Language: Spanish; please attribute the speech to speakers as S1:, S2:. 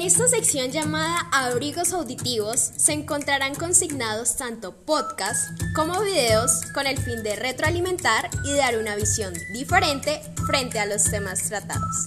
S1: En esta sección llamada Abrigos Auditivos se encontrarán consignados tanto podcasts como videos con el fin de retroalimentar y dar una visión diferente frente a los temas tratados.